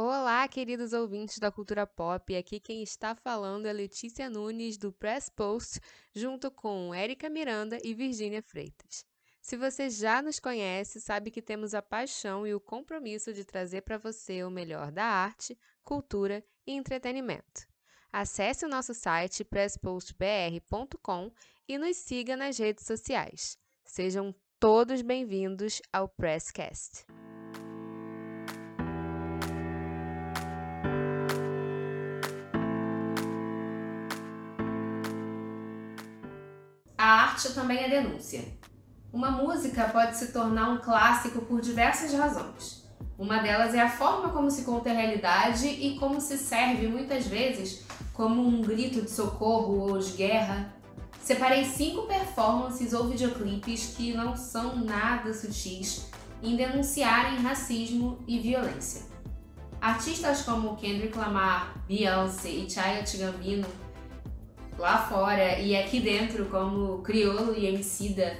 Olá, queridos ouvintes da cultura pop. Aqui quem está falando é Letícia Nunes do Press Post, junto com Érica Miranda e Virgínia Freitas. Se você já nos conhece, sabe que temos a paixão e o compromisso de trazer para você o melhor da arte, cultura e entretenimento. Acesse o nosso site presspostbr.com e nos siga nas redes sociais. Sejam todos bem-vindos ao Presscast. A arte também é denúncia. Uma música pode se tornar um clássico por diversas razões. Uma delas é a forma como se conta a realidade e como se serve muitas vezes como um grito de socorro ou de guerra. Separei cinco performances ou videoclipes que não são nada sutis em denunciarem racismo e violência. Artistas como Kendrick Lamar, Beyoncé e Childish Gambino lá fora e aqui dentro como Criolo e Emicida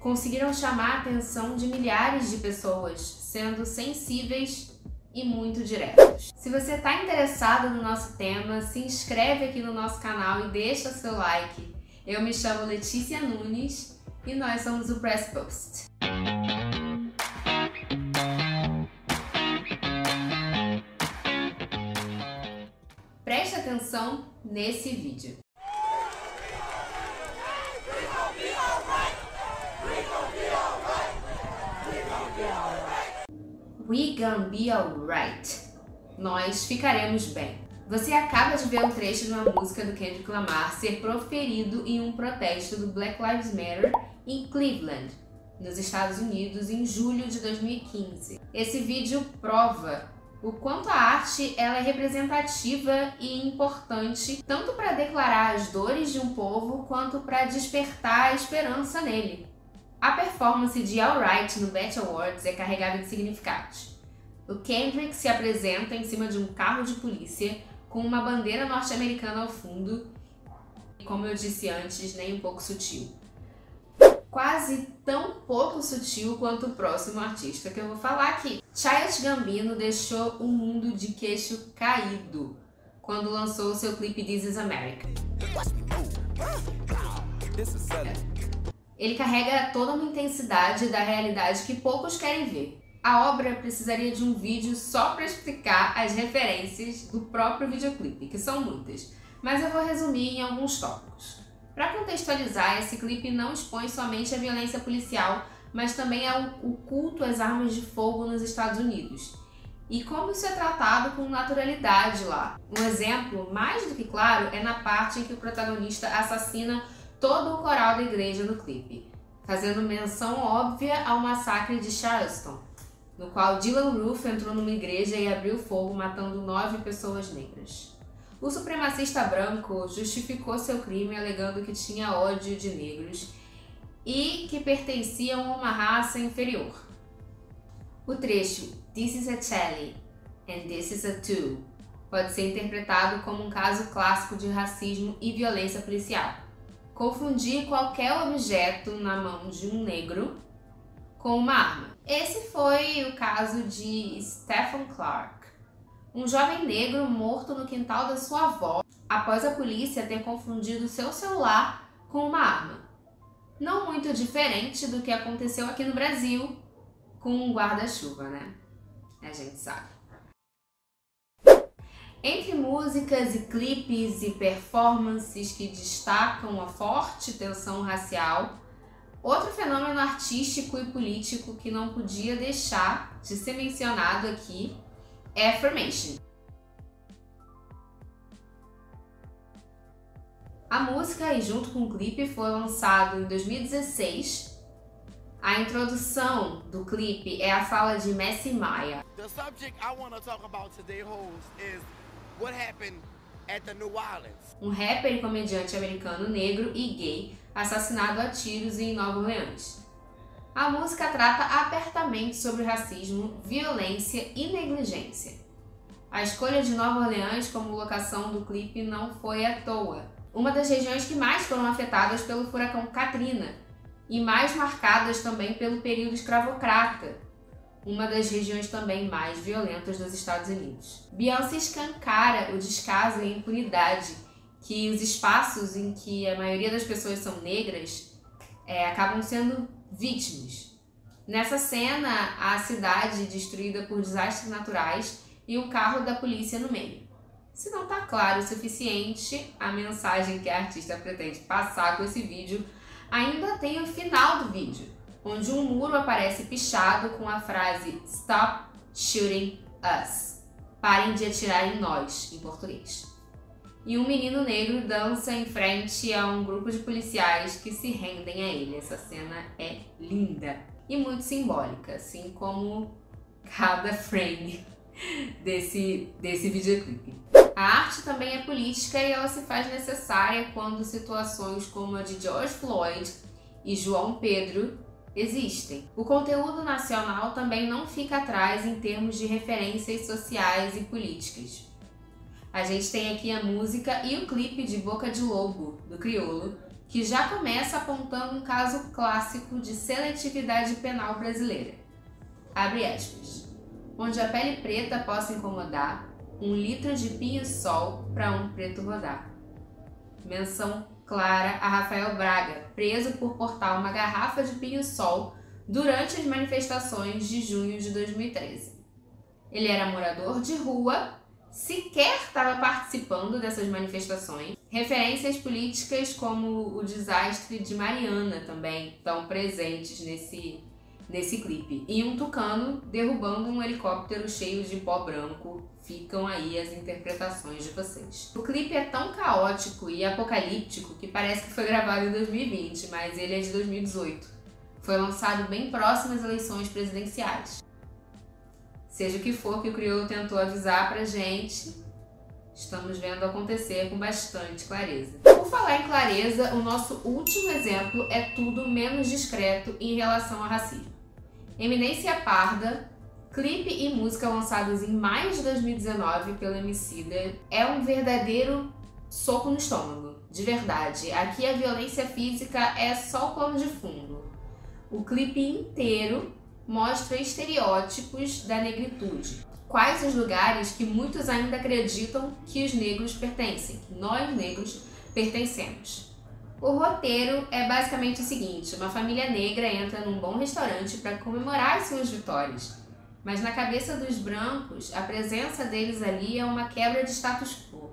conseguiram chamar a atenção de milhares de pessoas, sendo sensíveis e muito diretos. Se você está interessado no nosso tema, se inscreve aqui no nosso canal e deixa seu like. Eu me chamo Letícia Nunes e nós somos o Press Post. Atenção nesse vídeo. We gonna be alright. Nós ficaremos bem. Você acaba de ver um trecho de uma música do Kendrick Lamar ser proferido em um protesto do Black Lives Matter em Cleveland, nos Estados Unidos, em julho de 2015. Esse vídeo prova o quanto a arte ela é representativa e importante tanto para declarar as dores de um povo quanto para despertar a esperança nele. A performance de Alright no BET Awards é carregada de significados. O Kendrick se apresenta em cima de um carro de polícia com uma bandeira norte-americana ao fundo e, como eu disse antes, nem um pouco sutil. Quase tão pouco sutil quanto o próximo artista que eu vou falar aqui. Childish Gambino deixou o mundo de queixo caído quando lançou seu clipe This Is America. Ele carrega toda uma intensidade da realidade que poucos querem ver. A obra precisaria de um vídeo só para explicar as referências do próprio videoclipe, que são muitas, mas eu vou resumir em alguns tópicos. Para contextualizar, esse clipe não expõe somente a violência policial, mas também ao, o culto às armas de fogo nos Estados Unidos. E como isso é tratado com naturalidade lá. Um exemplo mais do que claro é na parte em que o protagonista assassina todo o coral da igreja no clipe, fazendo menção óbvia ao massacre de Charleston, no qual Dylan Roof entrou numa igreja e abriu fogo, matando nove pessoas negras. O supremacista branco justificou seu crime alegando que tinha ódio de negros e que pertenciam a uma raça inferior. O trecho This is a Charlie and this is a two pode ser interpretado como um caso clássico de racismo e violência policial confundir qualquer objeto na mão de um negro com uma arma. Esse foi o caso de Stephen Clark, um jovem negro morto no quintal da sua avó após a polícia ter confundido seu celular com uma arma. Não muito diferente do que aconteceu aqui no Brasil com um guarda-chuva, né? A gente sabe. Entre músicas e clipes e performances que destacam a forte tensão racial, outro fenômeno artístico e político que não podia deixar de ser mencionado aqui Affirmation. A música, e junto com o clipe, foi lançado em 2016. A introdução do clipe é a fala de Messi Maia. The subject I want to talk about today, is what happened at the New Orleans. Um rapper e comediante americano negro e gay assassinado a tiros em Nova Orleans. A música trata abertamente sobre racismo, violência e negligência. A escolha de Nova Orleans como locação do clipe não foi à toa. Uma das regiões que mais foram afetadas pelo furacão Katrina e mais marcadas também pelo período escravocrata, uma das regiões também mais violentas dos Estados Unidos. Beyoncé escancara o descaso e a impunidade que os espaços em que a maioria das pessoas são negras é, acabam sendo vítimas. Nessa cena, a cidade destruída por desastres naturais e o carro da polícia no meio. Se não está claro o suficiente, a mensagem que a artista pretende passar com esse vídeo ainda tem o final do vídeo, onde um muro aparece pichado com a frase Stop Shooting Us. Parem de atirar em nós, em português. E um menino negro dança em frente a um grupo de policiais que se rendem a ele. Essa cena é linda e muito simbólica, assim como cada frame desse, desse videoclipe. A arte também é política e ela se faz necessária quando situações como a de George Floyd e João Pedro existem. O conteúdo nacional também não fica atrás em termos de referências sociais e políticas. A gente tem aqui a música e o clipe de Boca de Lobo, do Criolo, que já começa apontando um caso clássico de seletividade penal brasileira. Abre aspas onde a pele preta possa incomodar, um litro de pinho-sol para um preto rodar. Menção clara a Rafael Braga, preso por portar uma garrafa de pinho-sol durante as manifestações de junho de 2013. Ele era morador de rua, sequer estava participando dessas manifestações. Referências políticas como o desastre de Mariana também estão presentes nesse nesse clipe. E um tucano derrubando um helicóptero cheio de pó branco. Ficam aí as interpretações de vocês. O clipe é tão caótico e apocalíptico que parece que foi gravado em 2020, mas ele é de 2018. Foi lançado bem próximo às eleições presidenciais. Seja o que for que o crioulo tentou avisar pra gente, estamos vendo acontecer com bastante clareza. Por falar em clareza, o nosso último exemplo é tudo menos discreto em relação ao racismo. Eminência Parda, clipe e música lançados em maio de 2019 pelo Emicida, é um verdadeiro soco no estômago, de verdade. Aqui a violência física é só o plano de fundo. O clipe inteiro mostra estereótipos da negritude. Quais os lugares que muitos ainda acreditam que os negros pertencem, nós negros pertencemos. O roteiro é basicamente o seguinte: uma família negra entra num bom restaurante para comemorar suas vitórias, mas na cabeça dos brancos, a presença deles ali é uma quebra de status quo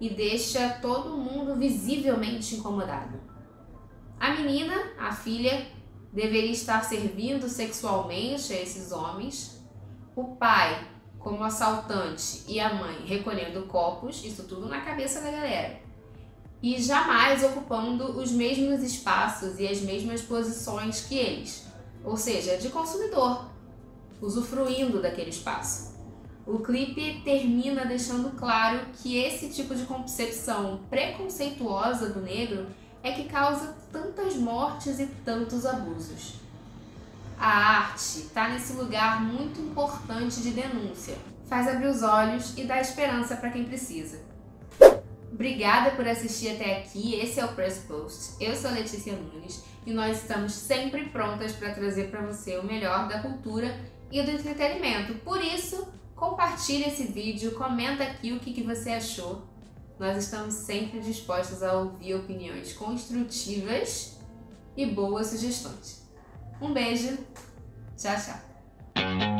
e deixa todo mundo visivelmente incomodado. A menina, a filha, deveria estar servindo sexualmente a esses homens. O pai, como assaltante, e a mãe recolhendo copos, isso tudo na cabeça da galera e jamais ocupando os mesmos espaços e as mesmas posições que eles, ou seja, de consumidor, usufruindo daquele espaço. O clipe termina deixando claro que esse tipo de concepção preconceituosa do negro é que causa tantas mortes e tantos abusos. A arte está nesse lugar muito importante de denúncia, faz abrir os olhos e dá esperança para quem precisa. Obrigada por assistir até aqui. Esse é o Press Post. Eu sou Letícia Nunes e nós estamos sempre prontas para trazer para você o melhor da cultura e do entretenimento. Por isso, compartilhe esse vídeo, comenta aqui o que, que você achou. Nós estamos sempre dispostos a ouvir opiniões construtivas e boas sugestões. Um beijo, tchau, tchau.